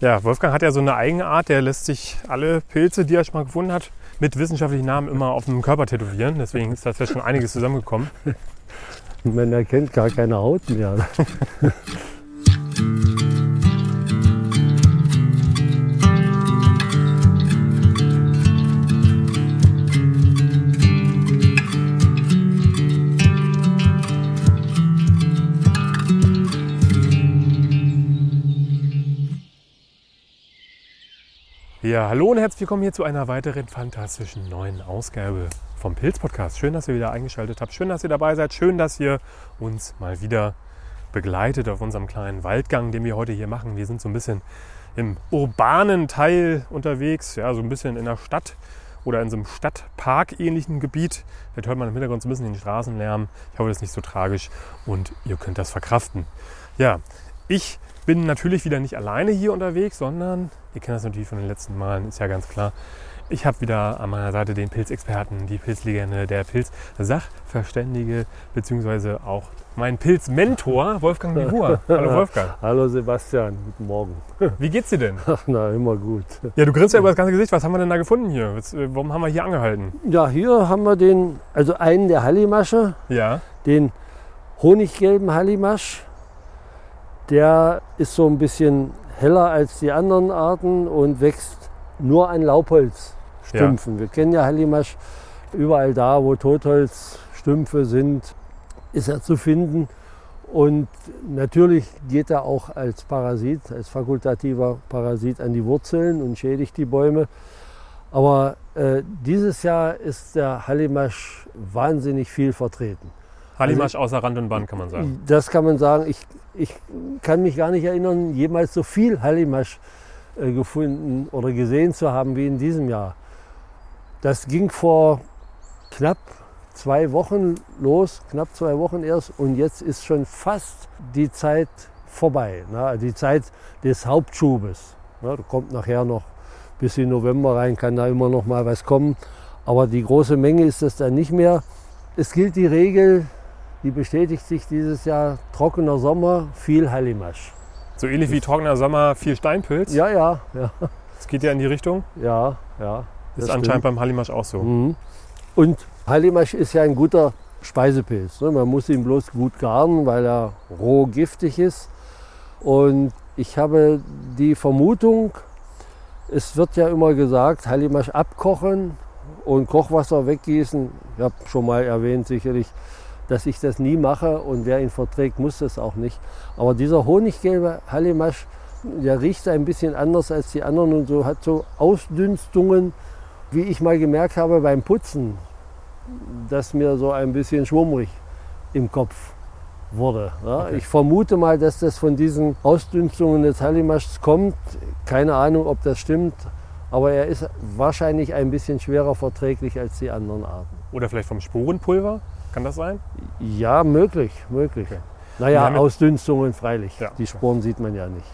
Ja, Wolfgang hat ja so eine Eigenart, der lässt sich alle Pilze, die er schon mal gefunden hat, mit wissenschaftlichen Namen immer auf dem Körper tätowieren. Deswegen ist da ja schon einiges zusammengekommen. Man erkennt gar keine Haut mehr. Ja, hallo und herzlich willkommen hier zu einer weiteren fantastischen neuen Ausgabe vom Pilz Podcast. Schön, dass ihr wieder eingeschaltet habt. Schön, dass ihr dabei seid. Schön, dass ihr uns mal wieder begleitet auf unserem kleinen Waldgang, den wir heute hier machen. Wir sind so ein bisschen im urbanen Teil unterwegs, ja, so ein bisschen in der Stadt oder in so einem Stadtpark-ähnlichen Gebiet. Vielleicht hört man im Hintergrund so ein bisschen den Straßenlärm. Ich hoffe, das ist nicht so tragisch und ihr könnt das verkraften. Ja, ich bin natürlich wieder nicht alleine hier unterwegs, sondern ihr kennt das natürlich von den letzten Malen, ist ja ganz klar. Ich habe wieder an meiner Seite den Pilzexperten, die Pilzlegende, der Pilzsachverständige, beziehungsweise auch mein Pilzmentor, Wolfgang Bihua. Hallo Wolfgang. Hallo Sebastian, guten Morgen. Wie geht's dir denn? Ach, na, immer gut. Ja, du grinst ja über das ganze Gesicht. Was haben wir denn da gefunden hier? Äh, warum haben wir hier angehalten? Ja, hier haben wir den, also einen der Hallimasche, Ja, den honiggelben Hallimasch. Der ist so ein bisschen heller als die anderen Arten und wächst nur an Laubholzstümpfen. Wir kennen ja Hallimasch überall da, wo Totholzstümpfe sind, ist er zu finden. Und natürlich geht er auch als Parasit, als fakultativer Parasit an die Wurzeln und schädigt die Bäume. Aber äh, dieses Jahr ist der Hallimasch wahnsinnig viel vertreten. Hallimasch außer Rand und Band, kann man sagen. Das kann man sagen. Ich, ich kann mich gar nicht erinnern, jemals so viel Hallimasch äh, gefunden oder gesehen zu haben wie in diesem Jahr. Das ging vor knapp zwei Wochen los, knapp zwei Wochen erst, und jetzt ist schon fast die Zeit vorbei, ne? die Zeit des Hauptschubes. Ne? Da kommt nachher noch bis in November rein, kann da immer noch mal was kommen, aber die große Menge ist das dann nicht mehr. Es gilt die Regel, die bestätigt sich dieses Jahr, trockener Sommer, viel Hallimasch. So ähnlich wie trockener Sommer, viel Steinpilz. Ja, ja, ja, Das geht ja in die Richtung. ja, ja. Ist das anscheinend beim Hallimasch auch so. Mhm. Und Hallimasch ist ja ein guter Speisepilz. ne? Man muss ihn bloß gut garen, weil er roh giftig ist. Und ich habe die Vermutung, es wird ja immer gesagt, Hallimasch abkochen und Kochwasser weggießen. Ich habe schon mal erwähnt, sicherlich, dass ich das nie mache und wer ihn verträgt, muss das auch nicht. Aber dieser honiggelbe Hallimasch, der riecht ein bisschen anders als die anderen und so hat so Ausdünstungen, wie ich mal gemerkt habe beim Putzen, dass mir so ein bisschen schwummrig im Kopf wurde. Ja, Okay. Ich vermute mal, dass das von diesen Ausdünstungen des Hallimaschs kommt. Keine Ahnung, ob das stimmt, aber er ist wahrscheinlich ein bisschen schwerer verträglich als die anderen Arten. Oder vielleicht vom Sporenpulver. Kann das sein? Ja, möglich, möglich. Wir Naja, Ausdünstungen freilich. Ja, Die Sporen sieht man ja nicht.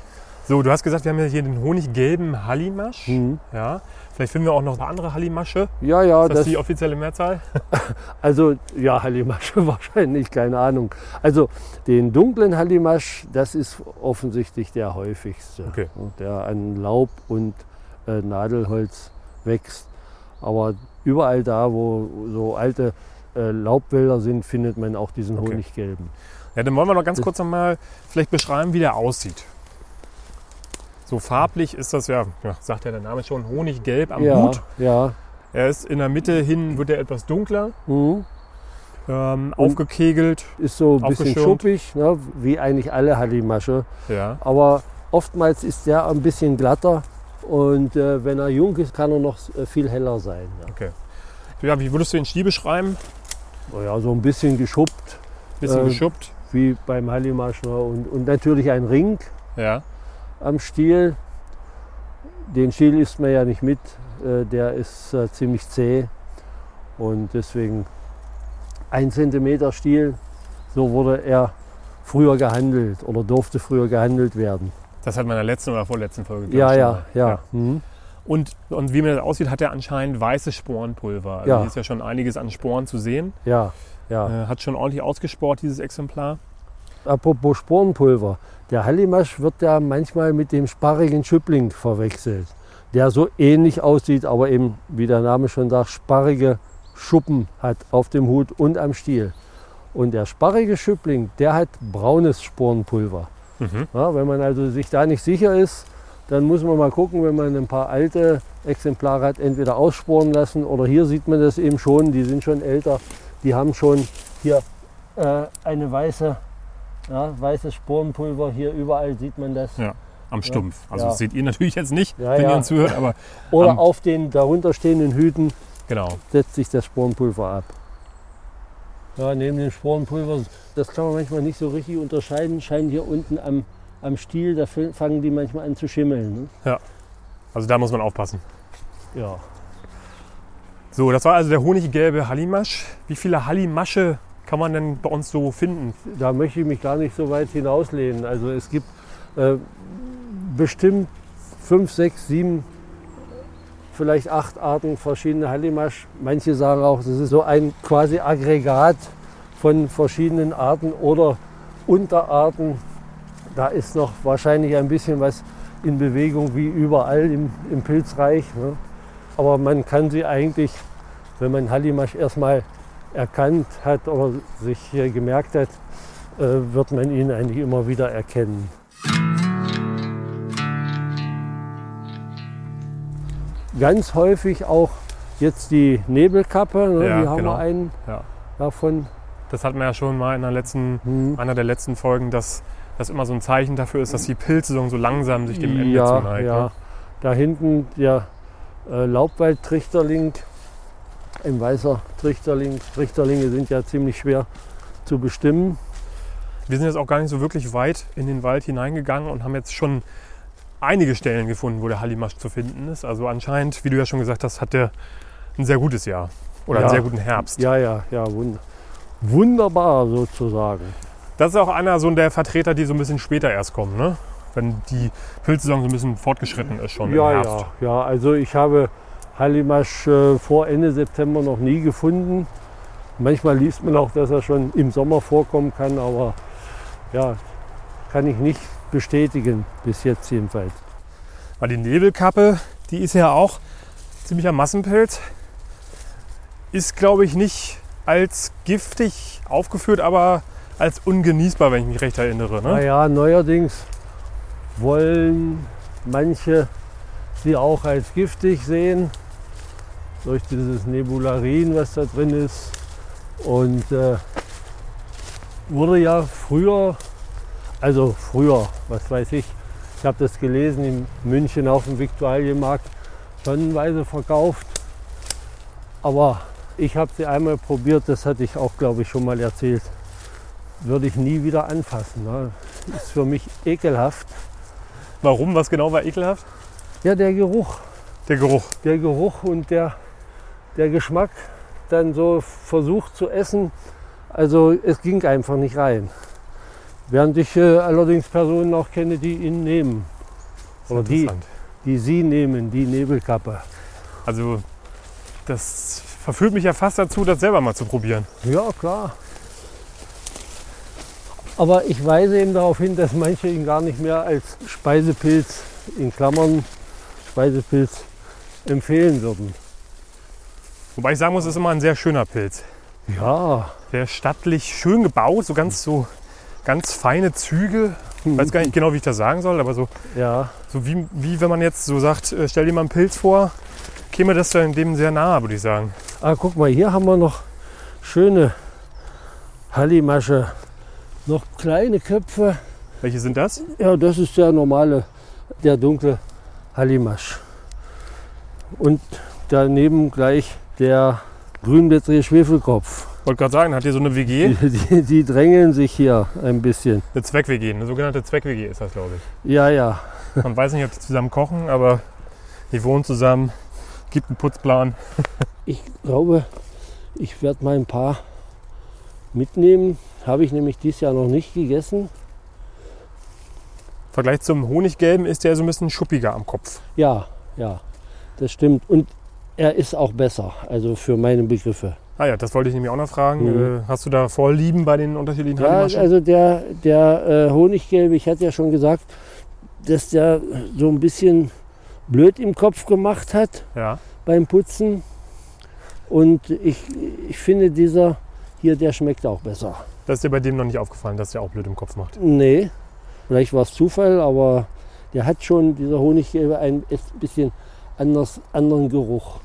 So, du hast gesagt, wir haben ja hier den honiggelben Hallimasch. Mhm. Ja. Vielleicht finden wir auch noch ein paar andere Hallimasche. Ja, ja, Ist das, das, die offizielle Mehrzahl? also ja, Hallimasche wahrscheinlich, keine Ahnung. Also den dunklen Hallimasch, das ist offensichtlich der häufigste, Okay. der an Laub und äh, Nadelholz wächst. Aber überall da, wo so alte äh, Laubwälder sind, findet man auch diesen Okay. Honiggelben. Ja, dann wollen wir noch ganz kurz noch mal vielleicht beschreiben, wie der aussieht. So farblich ist das ja, ja sagt ja der Name schon, honiggelb am ja, Hut. ja. Er ist in der Mitte hin, wird er etwas dunkler, Mhm. ähm, aufgekegelt. Ist so ein bisschen schuppig, ne, wie eigentlich alle Hallimasche. Ja. Aber oftmals ist der ein bisschen glatter und äh, wenn er jung ist, kann er noch äh, viel heller sein. Ja. Okay. Ja, wie würdest du den Stiel beschreiben? Oh ja, so ein bisschen geschuppt, Bisschen Ähm, geschuppt. wie beim Hallimasch. Ne? Und, und natürlich ein Ring Ja. am Stiel. Den Stiel isst man ja nicht mit, äh, der ist äh, ziemlich zäh und deswegen ein Zentimeter Stiel, so wurde er früher gehandelt oder durfte früher gehandelt werden. Das hat man in der letzten oder vorletzten Folge Ja, ja, mal. ja. Mhm. Und, und wie mir das aussieht, hat er anscheinend weißes Sporenpulver. Also Ja. hier ist ja schon einiges an Sporen zu sehen. Ja, ja. Äh, hat schon ordentlich ausgesport, dieses Exemplar. Apropos Sporenpulver. Der Hallimasch wird ja manchmal mit dem sparrigen Schüppling verwechselt, der so ähnlich aussieht, aber eben, wie der Name schon sagt, sparrige Schuppen hat auf dem Hut und am Stiel. Und der sparrige Schüppling, der hat braunes Sporenpulver. Mhm. Ja, wenn man also sich da nicht sicher ist, dann muss man mal gucken, wenn man ein paar alte Exemplare hat, entweder aussporen lassen oder hier sieht man das eben schon, die sind schon älter, die haben schon hier äh, eine weiße, ja, weißes Sporenpulver, hier überall sieht man das. Ja, am Stumpf. Also Ja. das seht ihr natürlich jetzt nicht, Ja, wenn ja. ihr uns zuhört, aber Oder am- auf den darunter stehenden Hüten genau. setzt sich das Sporenpulver ab. Ja, neben dem Sporenpulver, das kann man manchmal nicht so richtig unterscheiden, scheint hier unten am, am Stiel, da fangen die manchmal an zu schimmeln. Also da muss man aufpassen. Ne? Ja. So, das war also der honiggelbe Hallimasch. Wie viele Hallimasche kann man denn bei uns so finden? da möchte ich mich gar nicht so weit hinauslehnen. Also es gibt äh, bestimmt fünf, sechs, sieben, vielleicht acht Arten verschiedene Hallimasch. Manche sagen auch, das ist so ein quasi Aggregat von verschiedenen Arten oder Unterarten. Da ist noch wahrscheinlich ein bisschen was in Bewegung wie überall im, im Pilzreich. Ne? Aber man kann sie eigentlich, wenn man Hallimasch erstmal erkannt hat oder sich hier gemerkt hat, äh, wird man ihn eigentlich immer wieder erkennen. Ganz häufig auch jetzt die Nebelkappe, ne? Ja, hier haben genau. wir einen Ja. davon. Das hatten wir ja schon mal in der letzten, Hm. einer der letzten Folgen, dass das immer so ein Zeichen dafür ist, dass die Pilzsaison so langsam sich dem Ende ja, zuneigt. ja. Ne? Da hinten der äh, Laubwaldtrichterling, ein weißer Trichterling. Trichterlinge sind ja ziemlich schwer zu bestimmen. Wir sind jetzt auch gar nicht so wirklich weit in den Wald hineingegangen und haben jetzt schon einige Stellen gefunden, wo der Hallimasch zu finden ist. Also anscheinend, wie du ja schon gesagt hast, hat der ein sehr gutes Jahr oder einen Ja. sehr guten Herbst. Ja, ja, ja, wund wunderbar sozusagen. Das ist auch einer so der Vertreter, die so ein bisschen später erst kommen, ne? Wenn die Pilzsaison so ein bisschen fortgeschritten ist schon Ja, im Herbst. ja, ja. Also ich habe Hallimasch äh, vor Ende September noch nie gefunden. Manchmal liest man auch, dass er schon im Sommer vorkommen kann, aber ja, kann ich nicht bestätigen, bis jetzt jedenfalls. Weil die Nebelkappe, die ist ja auch ziemlicher Massenpilz. Ist, glaube ich, nicht als giftig aufgeführt, aber als ungenießbar, wenn ich mich recht erinnere. Ne? Naja, neuerdings wollen manche sie auch als giftig sehen, durch dieses Nebularin, was da drin ist. Und äh, wurde ja früher, also früher, was weiß ich, ich habe das gelesen in München auf dem Viktualienmarkt, tonnenweise verkauft. Aber ich habe sie einmal probiert, das hatte ich auch, glaube ich, schon mal erzählt. Würde ich nie wieder anfassen. Ne? Ist für mich ekelhaft. Warum? Was genau war ekelhaft? Ja, der Geruch. Der Geruch. Der Geruch und der, der Geschmack dann so versucht zu essen. Also es ging einfach nicht rein. Während ich äh, allerdings Personen auch kenne, die ihn nehmen. Oder die, die sie nehmen, die Nebelkappe. Also das verführt mich ja fast dazu, das selber mal zu probieren. Ja, klar. Aber ich weise eben darauf hin, dass manche ihn gar nicht mehr als Speisepilz in Klammern Speisepilz empfehlen würden. Wobei ich sagen muss, es ist immer ein sehr schöner Pilz. Ja, Sehr stattlich, schön gebaut, so ganz so ganz feine Züge. Ich weiß gar nicht genau, wie ich das sagen soll, aber so, ja, so wie, wie wenn man jetzt so sagt, äh, stell dir mal einen Pilz vor, käme das dann dem sehr nahe, würde ich sagen. Ah, guck mal, hier haben wir noch schöne Hallimasche. Noch kleine Köpfe. Welche sind das? Ja, das ist der normale, der dunkle Hallimasch. Und daneben gleich der grünblättrige Schwefelkopf. Wollte gerade sagen, hat hier so eine WG, Die, die, die drängeln sich hier ein bisschen. eine Zweck-WG, eine sogenannte Zweck-WG ist das, glaube ich. Ja, ja. Man weiß nicht, ob die zusammen kochen, aber die wohnen zusammen, gibt einen Putzplan. Ich glaube, ich werde mal ein paar mitnehmen. Habe ich nämlich dieses Jahr noch nicht gegessen. Im Vergleich zum Honiggelben ist der so ein bisschen schuppiger am Kopf. Ja, ja, das stimmt. Und er ist auch besser, also für meine Begriffe. Ah ja, das wollte ich nämlich auch noch fragen. Mhm. Äh, hast du da Vorlieben bei den unterschiedlichen Ja, also der, der äh, Honiggelbe, ich hatte ja schon gesagt, dass der so ein bisschen blöd im Kopf gemacht hat ja. beim Putzen. Und ich, ich finde, dieser hier, der schmeckt auch besser. Das ist dir bei dem noch nicht aufgefallen, dass der auch blöd im Kopf macht. Nee, vielleicht war es Zufall, aber der hat schon, dieser Honiggelbe, ein bisschen anders, anderen Geruch.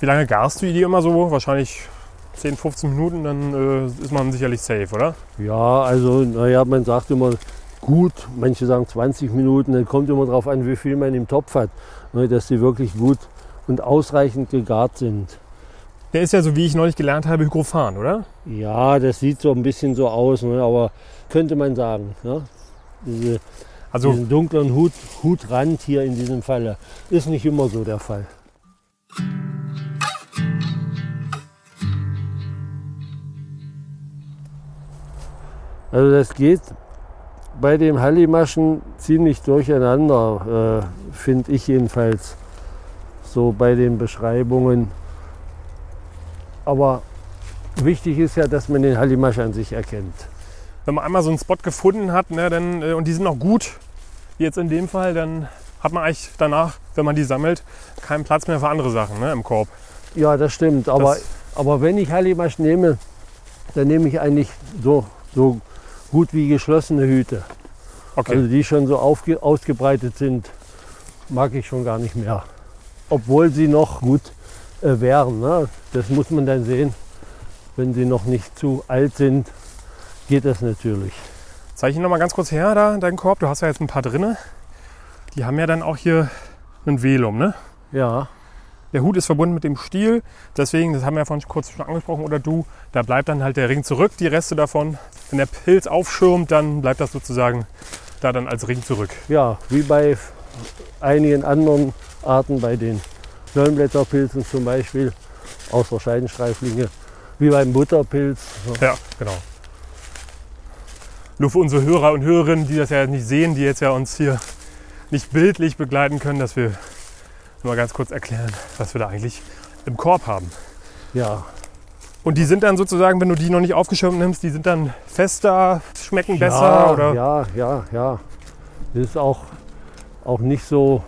Wie lange garst du die immer so? Wahrscheinlich 10, 15 Minuten, dann äh, ist man sicherlich safe, oder? Ja, also, naja, man sagt immer gut, manche sagen 20 Minuten, dann kommt immer darauf an, wie viel man im Topf hat, ne, dass die wirklich gut und ausreichend gegart sind. Der ist ja so, wie ich neulich gelernt habe, Hygrophan, oder? Ja, das sieht so ein bisschen so aus, ne, aber könnte man sagen. Ne? Diese, Also diesen dunklen Hut, Hutrand hier in diesem Falle ist nicht immer so der Fall. Also das geht bei dem Hallimaschen ziemlich durcheinander, äh, finde ich jedenfalls, so bei den Beschreibungen. Aber wichtig ist ja, dass man den Hallimasch an sich erkennt. wenn man einmal so einen Spot gefunden hat ne, dann, äh, und die sind auch gut, wie jetzt in dem Fall, dann hat man eigentlich danach, wenn man die sammelt, keinen Platz mehr für andere Sachen ne, im Korb. Ja, das stimmt. Aber, Das- aber wenn ich Hallimasch nehme, dann nehme ich eigentlich so, so gut wie geschlossene Hüte. Okay. Also die schon so ausgebreitet sind, mag ich schon gar nicht mehr. Obwohl sie noch gut äh, wären. Ne? Das muss man dann sehen. Wenn sie noch nicht zu alt sind, geht das natürlich. Zeige ich ihn noch mal ganz kurz her, da, deinen Korb. Du hast ja jetzt ein paar drinne. Die haben ja dann auch hier einen Velum, ne? Ja, Der Hut ist verbunden mit dem Stiel, deswegen, das haben wir ja vorhin kurz schon angesprochen, oder du, da bleibt dann halt der Ring zurück, die Reste davon. Wenn der Pilz aufschirmt, dann bleibt das sozusagen da dann als Ring zurück. ja, wie bei einigen anderen Arten, bei den Knollenblätterpilzen zum Beispiel, außer Scheidenstreiflinge, wie beim Butterpilz. Ja, genau. Nur für unsere Hörer und Hörerinnen, die das ja nicht sehen, die jetzt ja uns hier nicht bildlich begleiten können, dass wir mal ganz kurz erklären, was wir da eigentlich im Korb haben. Ja, Und die sind dann sozusagen, wenn du die noch nicht aufgeschirmt nimmst, die sind dann fester, schmecken besser ja, oder? Ja, ja, ja. Das ist auch, auch nicht so,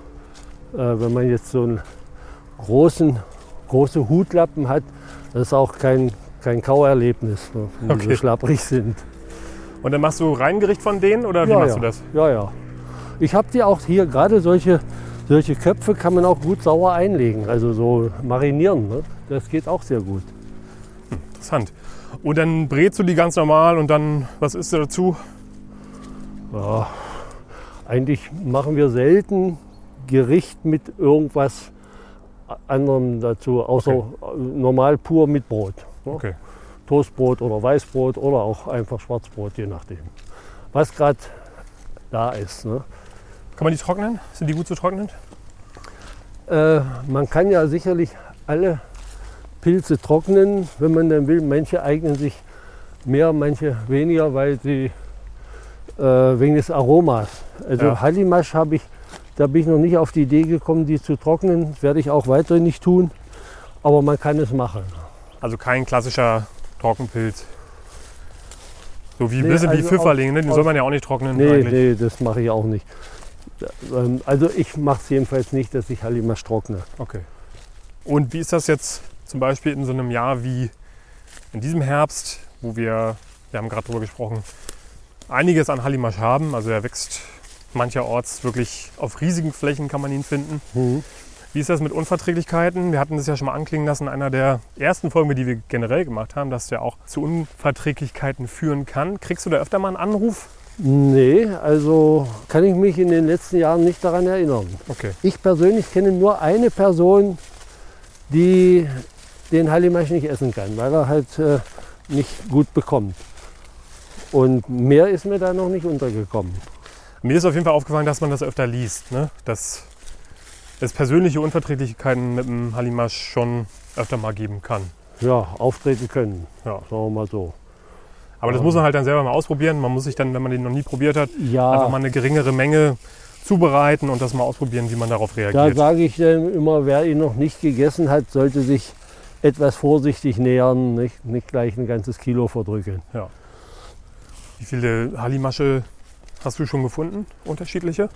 äh, wenn man jetzt so einen großen, große Hutlappen hat, das ist auch kein, kein Kauerlebnis, ne, wenn die Okay. so schlapprig sind. Und dann machst du Reingericht von denen oder wie ja, machst ja. du das? Ja, ja. Ich habe die auch hier, gerade solche, solche Köpfe kann man auch gut sauer einlegen, also so marinieren. Ne? Das geht auch sehr gut. Interessant. Und dann brätst du die ganz normal und dann, was isst du dazu? Ja, eigentlich machen wir selten Gericht mit irgendwas anderem dazu, außer äh, normal pur mit Brot. ne? Okay. Toastbrot oder Weißbrot oder auch einfach Schwarzbrot, je nachdem. Was gerade da ist. Ne? Kann man die trocknen? Sind die gut zu trocknen? Äh, man kann ja sicherlich alle Pilze trocknen, wenn man dann will. Manche eignen sich mehr, manche weniger, weil sie äh, wegen des Aromas. Also Ja. Hallimasch habe ich, da bin ich noch nicht auf die Idee gekommen, die zu trocknen. Das werde ich auch weiterhin nicht tun. Aber man kann es machen. Also kein klassischer Trockenpilz. So wie ein Nee, bisschen wie also Pfifferling, ne? den soll man ja auch nicht trocknen Nee, eigentlich. nee, das mache ich auch nicht. Ähm, Also ich mache es jedenfalls nicht, dass ich Hallimasch trockne. Okay. Und wie ist das jetzt zum Beispiel in so einem Jahr wie in diesem Herbst, wo wir, wir haben gerade drüber gesprochen, einiges an Hallimasch haben. Also er wächst mancherorts wirklich auf riesigen Flächen kann man ihn finden. Wie ist das mit Unverträglichkeiten? Wir hatten das ja schon mal anklingen lassen in einer der ersten Folgen, die wir generell gemacht haben, dass der auch zu Unverträglichkeiten führen kann. Kriegst du da öfter mal einen Anruf? Nee, also kann ich mich in den letzten Jahren nicht daran erinnern. Okay. Ich persönlich kenne nur eine Person, die den Hallimasch nicht essen kann, weil er halt äh, nicht gut bekommt. Und mehr ist mir da noch nicht untergekommen. Mir ist auf jeden Fall aufgefallen, dass man das öfter liest. Ne? Dass es persönliche Unverträglichkeiten mit dem Hallimasch schon öfter mal geben kann. Ja, auftreten können, Ja. sagen wir mal so. Aber das muss man halt dann selber mal ausprobieren. Man muss sich dann, wenn man den noch nie probiert hat, Ja, einfach mal eine geringere Menge zubereiten und das mal ausprobieren, wie man darauf Da reagiert. sage ich dann immer, wer ihn noch nicht gegessen hat, sollte sich etwas vorsichtig nähern, nicht, nicht gleich ein ganzes Kilo verdrücken. Wie viele Hallimasche hast du schon gefunden? Unterschiedliche?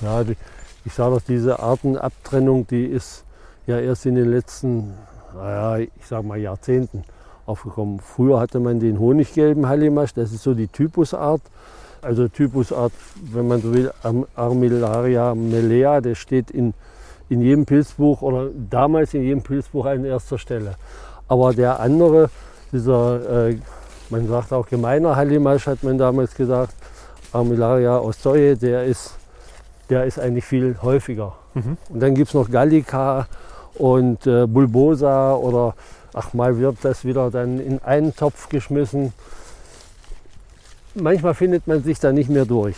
Ja, die, ich sage doch, diese Artenabtrennung, die ist ja erst in den letzten, naja, ich sage mal Jahrzehnten aufgekommen. Früher hatte man den honiggelben Hallimasch, das ist so die Typusart. Also Typusart, wenn man so will, Armillaria melea, der steht in, in jedem Pilzbuch oder damals in jedem Pilzbuch an erster Stelle. Aber der andere, dieser, äh, man sagt auch gemeiner Hallimasch, hat man damals gesagt, Armillaria ostoye, der ist, der ist eigentlich viel häufiger. Mhm. Und dann gibt es noch Gallica und äh, Bulbosa oder ach mal wird das wieder dann in einen Topf geschmissen. Manchmal findet man sich da nicht mehr durch.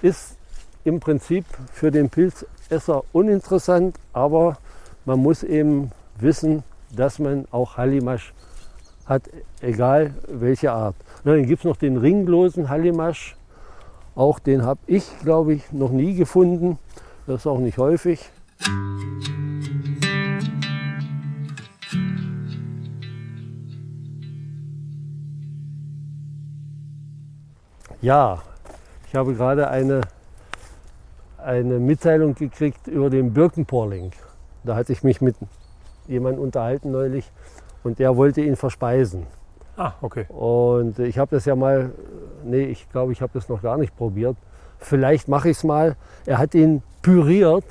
Ist im Prinzip für den Pilzesser uninteressant, aber man muss eben wissen, dass man auch Hallimasch hat, egal welche Art. Na, dann gibt es noch den ringlosen Hallimasch. Auch den habe ich, glaube ich, noch nie gefunden. Das ist auch nicht häufig. Ja, ich habe gerade eine, eine Mitteilung gekriegt über den Birkenporling. Da hatte ich mich mit jemandem unterhalten neulich und der wollte ihn verspeisen. Ah, okay. Und ich habe das ja mal, nee, ich glaube, ich habe das noch gar nicht probiert. Vielleicht mache ich es mal. Er hat ihn püriert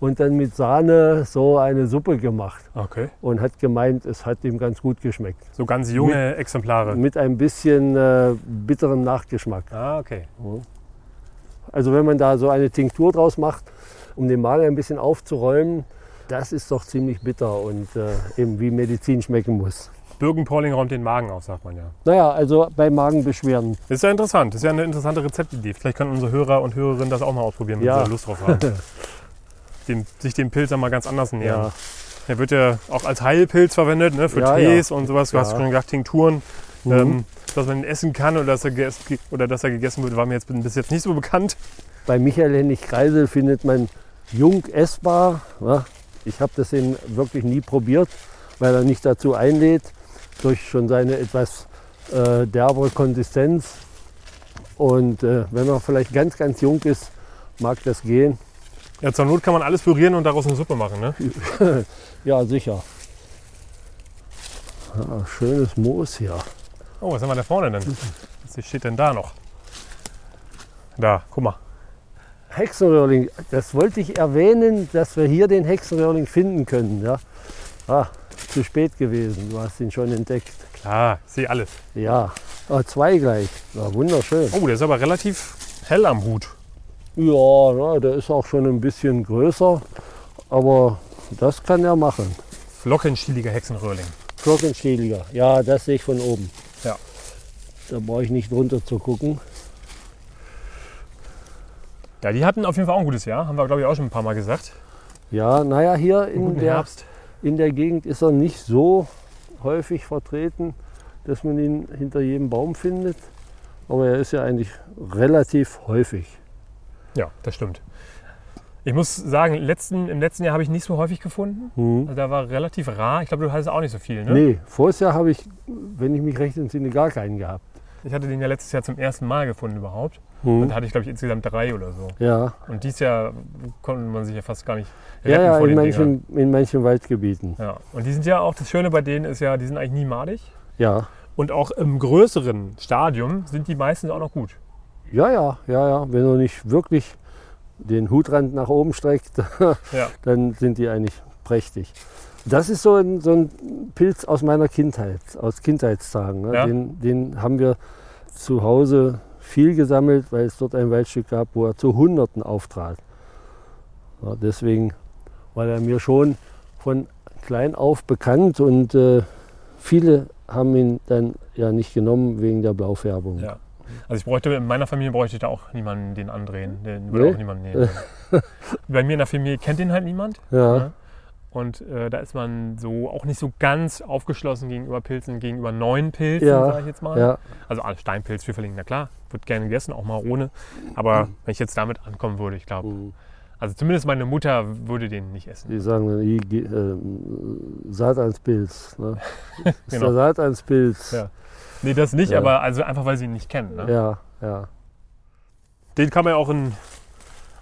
und dann mit Sahne so eine Suppe gemacht Okay. und hat gemeint, es hat ihm ganz gut geschmeckt. So ganz junge Exemplare. Mit ein bisschen äh, bitterem Nachgeschmack. Ah, okay. Also wenn man da so eine Tinktur draus macht, um den Magen ein bisschen aufzuräumen, das ist doch ziemlich bitter und äh, eben wie Medizin schmecken muss. Birkenpolling räumt den Magen auf, sagt man ja. Naja, also bei Magenbeschwerden. Das ist ja interessant. Das ist ja eine interessante Rezeptidee. Vielleicht können unsere Hörer und Hörerinnen das auch mal ausprobieren, wenn Ja. sie Lust drauf haben. dem, sich dem Pilz dann mal ganz anders nähern. Ja, Der wird ja auch als Heilpilz verwendet, ne, für Ja, Tees und sowas. Du hast Ja. schon gesagt, Tinkturen. Mhm. Ähm, dass man ihn essen kann oder dass, er gegessen, oder dass er gegessen wird, war mir jetzt bis jetzt nicht so bekannt. bei Michael Hennig Kreisel findet man jung essbar. Ja, ich habe das eben wirklich nie probiert, weil er nicht dazu einlädt, durch schon seine etwas äh, derbe Konsistenz. Und äh, wenn man vielleicht ganz, ganz jung ist, mag das gehen. Ja, zur Not kann man alles pürieren und daraus eine Suppe machen. Ne? Ja, sicher. Ja, schönes Moos hier. Oh, was haben wir da vorne denn? Was steht denn da noch? Da, guck mal. Hexenröhrling, das wollte ich erwähnen, dass wir hier den Hexenröhrling finden können. Ja. Ah, zu spät gewesen, du hast ihn schon entdeckt. Klar, ich sehe alles. Ja, ah, zwei gleich. Ja, wunderschön. Oh, der ist aber relativ hell am Hut. Ja, na, der ist auch schon ein bisschen größer, aber das kann er machen. Flockenstieliger Hexenröhrling. Glockenschädliger, ja, das sehe ich von oben. Ja. Da brauche ich nicht runter zu gucken. Ja, die hatten auf jeden Fall auch ein gutes Jahr. Haben wir, glaube ich, auch schon ein paar Mal gesagt. Ja, naja, hier in der, Herbst. in der Gegend ist er nicht so häufig vertreten, dass man ihn hinter jedem Baum findet. Aber er ist ja eigentlich relativ häufig. Ja, das stimmt. Ich muss sagen, letzten, im letzten Jahr habe ich nicht so häufig gefunden. Hm. Also da war relativ rar. Ich glaube, du hattest auch nicht so viel, ne? Nee, voriges Jahr habe ich, wenn ich mich recht entsinne, gar keinen gehabt. Ich hatte den ja letztes Jahr zum ersten Mal gefunden überhaupt. Hm. Und da hatte ich, glaube ich, insgesamt drei oder so. Ja, Und dieses Jahr konnte man sich ja fast gar nicht retten ja, ja vor in, den Dingern. manchen, in manchen Waldgebieten. Ja. Und die sind ja auch, das Schöne bei denen ist ja, die sind eigentlich nie madig. Ja, Und auch im größeren Stadium sind die meistens auch noch gut. ja, ja, ja, ja. Wenn er nicht wirklich den Hutrand nach oben streckt, Ja. dann sind die eigentlich prächtig. Das ist so ein, so ein Pilz aus meiner Kindheit, aus Kindheitstagen. Ne? Ja. Den, den haben wir zu Hause viel gesammelt, weil es dort ein Waldstück gab, wo er zu Hunderten auftrat. Ja, deswegen war er mir schon von klein auf bekannt und äh, viele haben ihn dann ja nicht genommen wegen der Blaufärbung. Ja. Also ich bräuchte, in meiner Familie bräuchte ich da auch niemanden den andrehen. Den würde Nee? auch niemand nehmen. Bei mir in der Familie kennt den halt niemand. Ja, Ne? Und äh, da ist man so auch nicht so ganz aufgeschlossen gegenüber Pilzen, gegenüber neuen Pilzen, Ja, sage ich jetzt mal. Ja, Also Steinpilz, Pfifferling, na klar, wird gerne gegessen, auch mal ohne. Aber wenn ich jetzt damit ankommen würde, ich glaube, Mhm. also zumindest meine Mutter würde den nicht essen. die sagen dann, "I- ge- äh, Satanspilz. Ne? Ist Genau. der Satanspilz. Ja. Nee, das nicht, Ja. aber also einfach, weil sie ihn nicht kennen. Ne? ja. ja. Den kann man ja auch in,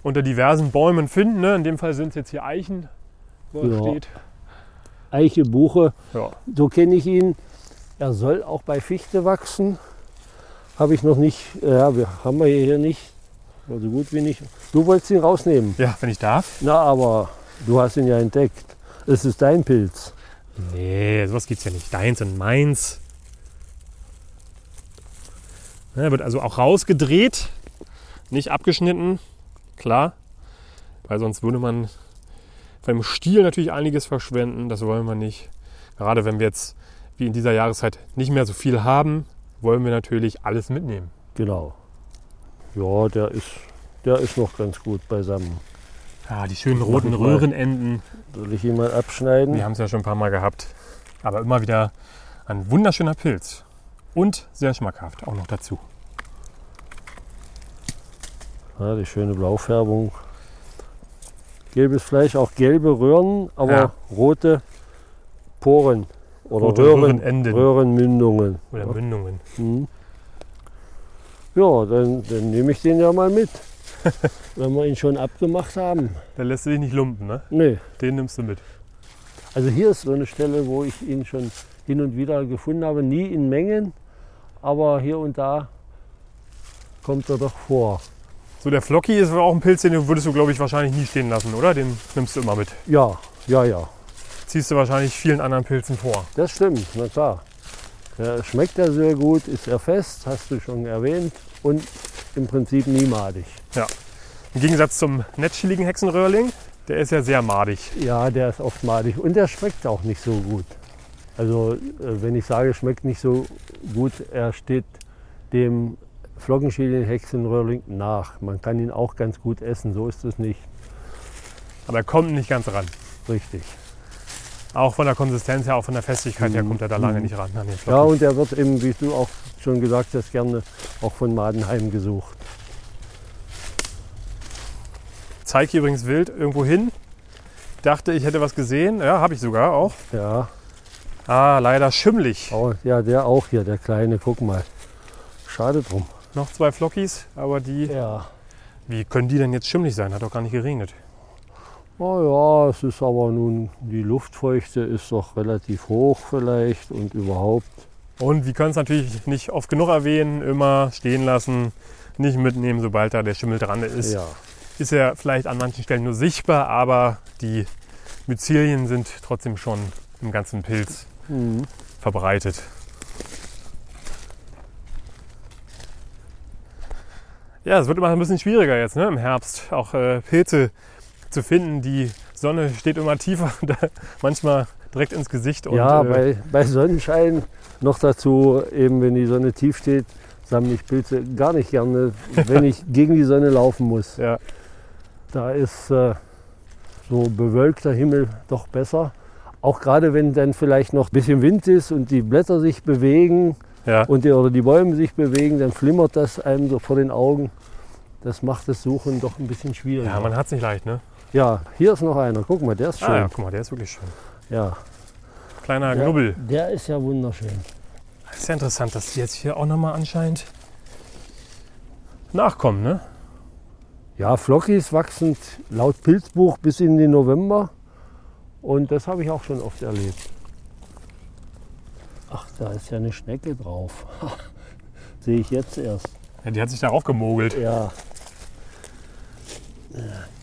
unter diversen Bäumen finden. Ne? In dem Fall sind es jetzt hier Eichen, wo er Ja. steht. Eiche, Buche, Ja. so kenne ich ihn. Er soll auch bei Fichte wachsen. Habe ich noch nicht, ja, wir haben wir hier nicht. So gut wie nicht. Du wolltest ihn rausnehmen. ja, wenn ich darf. Na, aber du hast ihn ja entdeckt. Es ist dein Pilz. Nee, sowas gibt's ja nicht. Deins und meins. Ja, Er wird also auch rausgedreht, nicht abgeschnitten, klar. Weil sonst würde man beim Stiel natürlich einiges verschwenden. Das wollen wir nicht. Gerade wenn wir jetzt, wie in dieser Jahreszeit, nicht mehr so viel haben, wollen wir natürlich alles mitnehmen. Genau. Ja, der ist, der ist noch ganz gut beisammen. Ja, die schönen roten. Röhrenenden, Soll ich ihn mal abschneiden? wir haben es ja schon ein paar Mal gehabt. Aber immer wieder ein wunderschöner Pilz. Und sehr schmackhaft, auch noch dazu. Ja, die schöne Blaufärbung. Gelbes Fleisch, auch gelbe Röhren, aber Ja. rote Poren oder Rote Röhren, Röhrenenden. Röhrenmündungen. Oder Mündungen. Mhm. Ja, dann, dann nehme ich den ja mal mit. wenn wir ihn schon abgemacht haben. Der lässt sich nicht lumpen, ne? Nee, Den nimmst du mit. also hier ist so eine Stelle, wo ich ihn schon hin und wieder gefunden habe. Nie in Mengen, aber hier und da kommt er doch vor. So, der Flocky ist auch ein Pilz, den würdest du, glaube ich, wahrscheinlich nie stehen lassen, oder? Den nimmst du immer mit. Ja, ja, ja. Ziehst du wahrscheinlich vielen anderen Pilzen vor. Das stimmt, na klar. Der schmeckt ja sehr gut, ist er fest, hast du schon erwähnt. Und im Prinzip nie madig. Im Gegensatz zum netzschilligen Hexenröhrling, der ist ja sehr madig. Ja, der ist oft madig und der schmeckt auch nicht so gut. Also äh, wenn ich sage, schmeckt nicht so gut, er steht dem Flockenschädling Hexenröhrling nach. Man kann ihn auch ganz gut essen, so ist es nicht Aber er kommt nicht ganz ran. richtig. Auch von der Konsistenz her, auch von der Festigkeit her Mhm. kommt er da lange Mhm. nicht ran an den Ja, und er wird eben, wie du auch schon gesagt hast, gerne auch von Madenheim gesucht. Zeig hier übrigens wild irgendwo hin. Dachte, ich hätte was gesehen. Ja, habe ich sogar auch. Ja, Ah, leider schimmlig. oh, ja, der auch hier, der kleine, guck mal. Schade drum. Noch zwei Flockys, aber die. Ja. Wie können die denn jetzt schimmlig sein? Hat doch gar nicht geregnet. Oh ja, es ist aber nun, die Luftfeuchte ist doch relativ hoch vielleicht und überhaupt. Und wir können es natürlich nicht oft genug erwähnen, immer stehen lassen, nicht mitnehmen, sobald da der Schimmel dran ist. Ja, Ist er vielleicht an manchen Stellen nur sichtbar, aber die Myzelien sind trotzdem schon im ganzen Pilz mhm. verbreitet. Ja, es wird immer ein bisschen schwieriger jetzt ne, im Herbst, auch äh, Pilze zu finden. Die Sonne steht immer tiefer, manchmal direkt ins Gesicht. Und, ja äh, bei, bei Sonnenschein noch dazu, eben wenn die Sonne tief steht, sammle ich Pilze gar nicht gerne, wenn ich gegen die Sonne laufen muss. ja, Da ist äh, so bewölkter Himmel doch besser. Auch gerade wenn dann vielleicht noch ein bisschen Wind ist und die Blätter sich bewegen ja. und die, oder die Bäume sich bewegen, dann flimmert das einem so vor den Augen. Das macht das Suchen doch ein bisschen schwieriger. ja, man hat es nicht leicht, ne? Ja, hier ist noch einer. Guck mal, der ist schön. Ah, ja, guck mal, der ist wirklich schön. ja. Kleiner Der- Knubbel. Der ist ja wunderschön. Ist ja interessant, dass die jetzt hier auch nochmal anscheinend nachkommen, ne? Ja, Flockis wachsen laut Pilzbuch bis in den November. Und das habe ich auch schon oft erlebt. Ach, da ist ja eine Schnecke drauf. Sehe ich jetzt erst. Ja, die hat sich darauf gemogelt. Ja,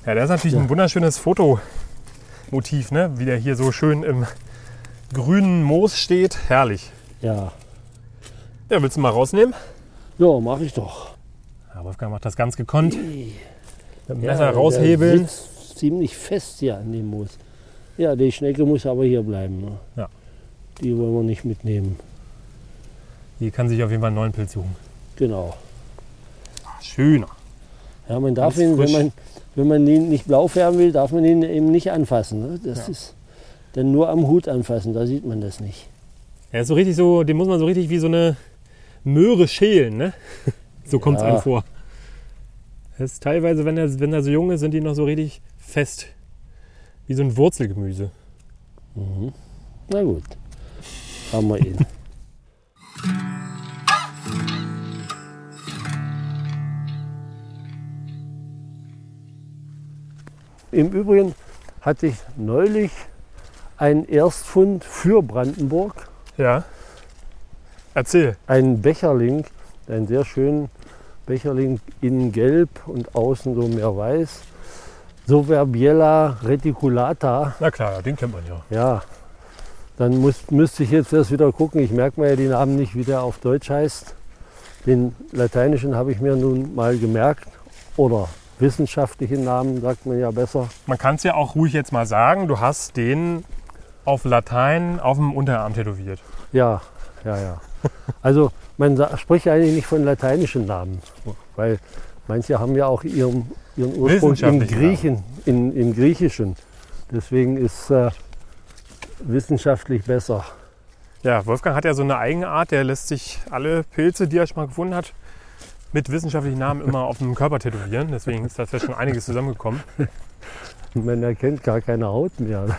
Ja, der ist natürlich Ja. ein wunderschönes Fotomotiv, ne? Wie der hier so schön im grünen Moos steht. Herrlich. ja. Ja, willst du mal rausnehmen? Ja, mache ich doch. Ja, Wolfgang macht das ganz gekonnt. Mit dem Ja, Messer der raushebeln. sitzt ziemlich fest hier an dem Moos. Ja, die Schnecke muss aber hier bleiben. Ne? Ja. Die wollen wir nicht mitnehmen. Hier kann sich auf jeden Fall einen neuen Pilz suchen. Genau. Ah, Schöner. Ja, man darf Ganz ihn, wenn man, wenn man ihn nicht blau färben will, darf man ihn eben nicht anfassen. Ne? Das Ja. ist Denn nur am Hut anfassen, da sieht man das nicht. Er ist so richtig so, den muss man so richtig wie so eine Möhre schälen, ne? So kommt es Ja. einem vor. Das ist teilweise, wenn er, wenn er so jung ist, sind die noch so richtig fest. Wie so ein Wurzelgemüse. Na gut, haben wir ihn. Im Übrigen hatte ich neulich einen Erstfund für Brandenburg, Ja. Erzähl. einen Becherling, einen sehr schönen Becherling, innen gelb und außen so mehr weiß. Soverbiella reticulata. Na klar, den kennt man ja. Ja, dann muss, müsste ich jetzt erst wieder gucken. Ich merke mir ja die Namen nicht, wie der auf Deutsch heißt. Den lateinischen habe ich mir nun mal gemerkt. Oder wissenschaftlichen Namen, sagt man ja besser. Man kann es ja auch ruhig jetzt mal sagen, du hast den auf Latein auf dem Unterarm tätowiert. Ja, ja, ja. Also man spricht eigentlich nicht von lateinischen Namen, weil manche haben ja auch ihren, ihren Ursprung im, Griechen, in, im Griechischen. Deswegen ist äh, wissenschaftlich besser. Ja, Wolfgang hat ja so eine Eigenart, der lässt sich alle Pilze, die er schon mal gefunden hat, mit wissenschaftlichen Namen immer auf dem Körper tätowieren. Deswegen ist da ja schon einiges zusammengekommen. Man erkennt gar keine Haut mehr.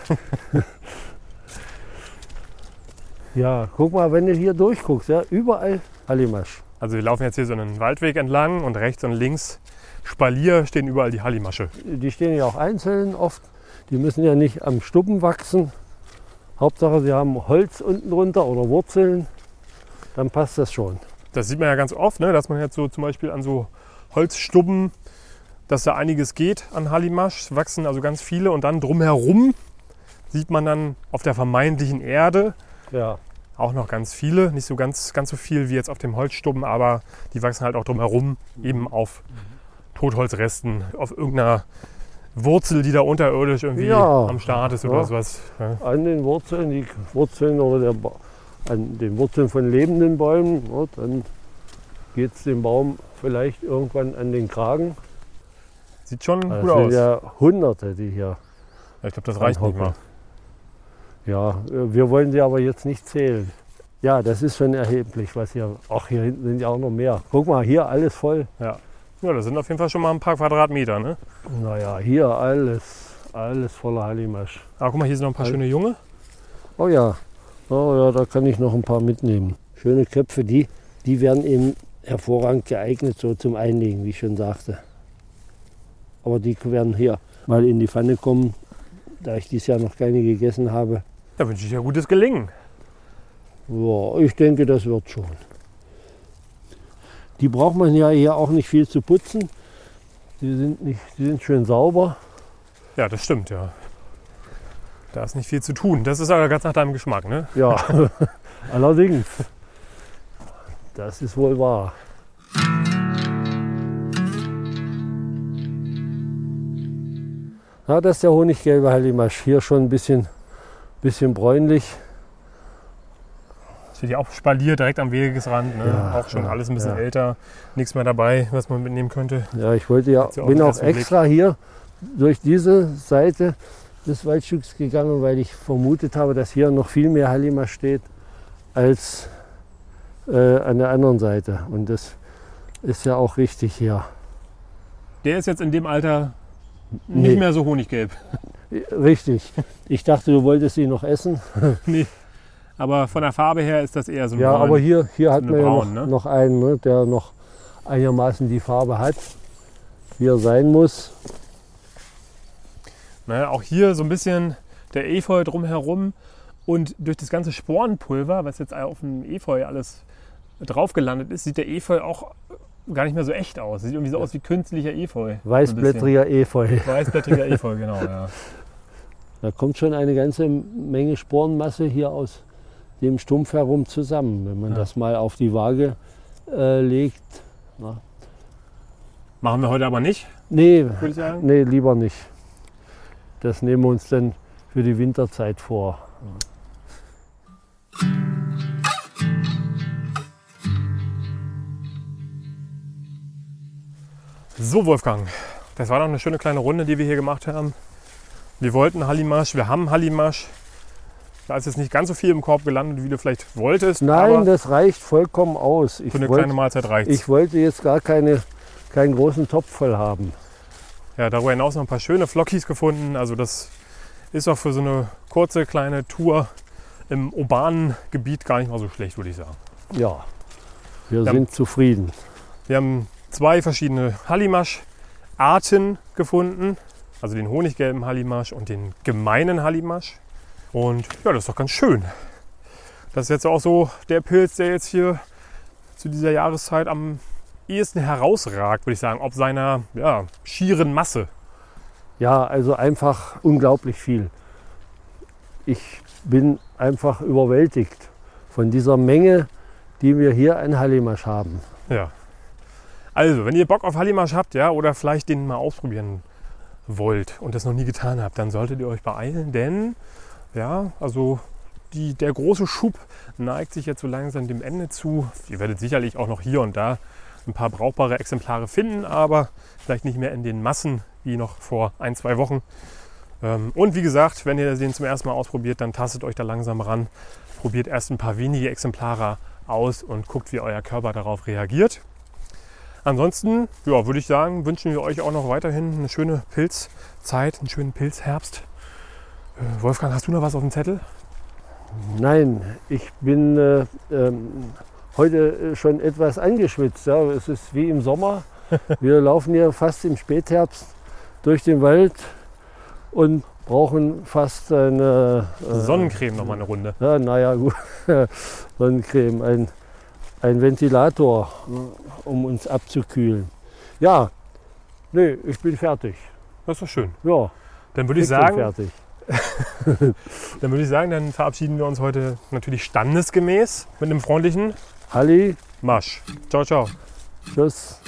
ja, guck mal, wenn du hier durchguckst, ja, überall Hallimasch. Also wir laufen jetzt hier so einen Waldweg entlang und rechts und links Spalier stehen überall die Hallimasche. Die stehen ja auch einzeln oft. Die müssen ja nicht am Stuppen wachsen. Hauptsache, sie haben Holz unten drunter oder Wurzeln. Dann passt das schon. Das sieht man ja ganz oft, ne? dass man jetzt so zum Beispiel an so Holzstubben, dass da einiges geht an Hallimasch. Es wachsen also ganz viele und dann drumherum sieht man dann auf der vermeintlichen Erde Ja, auch noch ganz viele. Nicht so ganz, ganz so viel wie jetzt auf dem Holzstubben, aber die wachsen halt auch drumherum, eben auf Totholzresten, auf irgendeiner Wurzel, die da unterirdisch irgendwie Ja. am Start ist Ja. oder sowas. Ja. an den Wurzeln, die Wurzeln oder der, an den Wurzeln von lebenden Bäumen, ja, dann geht es dem Baum vielleicht irgendwann an den Kragen. Sieht schon Das gut sind aus. ja Hunderte, die hier Ich glaube, das reicht nicht Hocken. mal. Ja, äh, wir wollen sie aber jetzt nicht zählen. Ja, das ist schon erheblich, was hier. Ach, hier hinten sind ja auch noch mehr. Guck mal, hier alles voll. Ja. Ja, das sind auf jeden Fall schon mal ein paar Quadratmeter. Ne? Naja, hier alles, alles voller Hallimasch. Aber guck mal, hier sind noch ein paar schöne Junge. Oh ja, oh ja, da kann ich noch ein paar mitnehmen. Schöne Köpfe, die, die werden eben hervorragend geeignet so zum Einlegen, wie ich schon sagte. Aber die werden hier mal in die Pfanne kommen, da ich dieses Jahr noch keine gegessen habe. Da wünsche ich dir gutes Gelingen. Ja, ich denke, das wird schon. Die braucht man ja hier auch nicht viel zu putzen. Die sind, nicht, die sind schön sauber. Ja, das stimmt, ja. Da ist nicht viel zu tun. Das ist aber ganz nach deinem Geschmack, ne? Ja, allerdings. Das ist wohl wahr. Ja, das ist der honiggelbe Hallimasch. Hier schon ein bisschen, bisschen bräunlich. Steht hier auch Spalier direkt am Wegesrand. Ne? Ja, auch schon ja, alles ein bisschen ja. älter. Nichts mehr dabei, was man mitnehmen könnte. Ja, ich wollte ja, ja auch bin auch ersten Blick. extra hier durch diese Seite des Waldstücks gegangen, weil ich vermutet habe, dass hier noch viel mehr Hallimasch steht als äh, an der anderen Seite. Und das ist ja auch richtig hier. Der ist jetzt in dem Alter Nee. nicht mehr so honiggelb. Richtig. Ich dachte, du wolltest ihn noch essen. nee. Aber von der Farbe her ist das eher so ein Ja, Braun. aber hier, hier hat man ja noch, ne? noch einen, ne, der noch einigermaßen die Farbe hat, wie er sein muss. Ne, auch hier so ein bisschen der Efeu drumherum und durch das ganze Sporenpulver, was jetzt auf dem Efeu alles drauf gelandet ist, sieht der Efeu auch gar nicht mehr so echt aus. Sieht irgendwie so aus wie künstlicher Efeu. Weißblättriger Efeu. Weißblättriger Efeu, genau. Ja. Da kommt schon eine ganze Menge Sporenmasse hier aus dem Stumpf herum zusammen. Wenn man Ja. das mal auf die Waage äh, legt. Na. Machen wir heute aber nicht, Nee, nee, lieber nicht. Das nehmen wir uns dann für die Winterzeit vor. So, Wolfgang, das war doch eine schöne kleine Runde, die wir hier gemacht haben. Wir wollten Hallimasch, wir haben Hallimasch. Da ist jetzt nicht ganz so viel im Korb gelandet, wie du vielleicht wolltest. Nein, das reicht vollkommen aus. Ich für eine wollte- kleine Mahlzeit reicht Ich wollte jetzt gar keine, keinen großen Topf voll haben. Ja, darüber hinaus noch ein paar schöne Flockies gefunden. Also das ist auch für so eine kurze kleine Tour im urbanen Gebiet gar nicht mal so schlecht, würde ich sagen. Ja, wir Ja. sind zufrieden. Wir haben zwei verschiedene Hallimasch-Arten gefunden. Also den honiggelben Hallimasch und den gemeinen Hallimasch. Und ja, das ist doch ganz schön. Das ist jetzt auch so der Pilz, der jetzt hier zu dieser Jahreszeit am ehesten herausragt, würde ich sagen, ob seiner ja, schieren Masse. Ja, also einfach unglaublich viel. Ich bin einfach überwältigt von dieser Menge, die wir hier an Hallimasch haben. Ja. Also, wenn ihr Bock auf Hallimasch habt, ja, oder vielleicht den mal ausprobieren wollt und das noch nie getan habt, dann solltet ihr euch beeilen, denn ja, also die, der große Schub neigt sich jetzt so langsam dem Ende zu. Ihr werdet sicherlich auch noch hier und da ein paar brauchbare Exemplare finden, aber vielleicht nicht mehr in den Massen wie noch vor ein, zwei Wochen. Ähm, Und wie gesagt, wenn ihr den zum ersten Mal ausprobiert, dann tastet euch da langsam ran. Probiert erst ein paar wenige Exemplare aus und guckt, wie euer Körper darauf reagiert. Ansonsten, ja, würde ich sagen, wünschen wir euch auch noch weiterhin eine schöne Pilzzeit, einen schönen Pilzherbst. Äh, Wolfgang, hast du noch was auf dem Zettel? Nein, ich bin äh, ähm, heute äh, schon etwas angeschwitzt. Ja. Es ist wie im Sommer. Wir laufen hier fast im Spätherbst durch den Wald und brauchen fast eine äh, Sonnencreme noch mal eine Runde. Ja, naja, gut. Sonnencreme, ein, ein Ventilator, um uns abzukühlen. Ja, nee, ich bin fertig. Das ist doch schön. Ja, Dann würde ich und sagen, fertig. dann würde ich sagen, dann verabschieden wir uns heute natürlich standesgemäß mit einem freundlichen Halli, Marsch. Ciao, ciao. tschüss.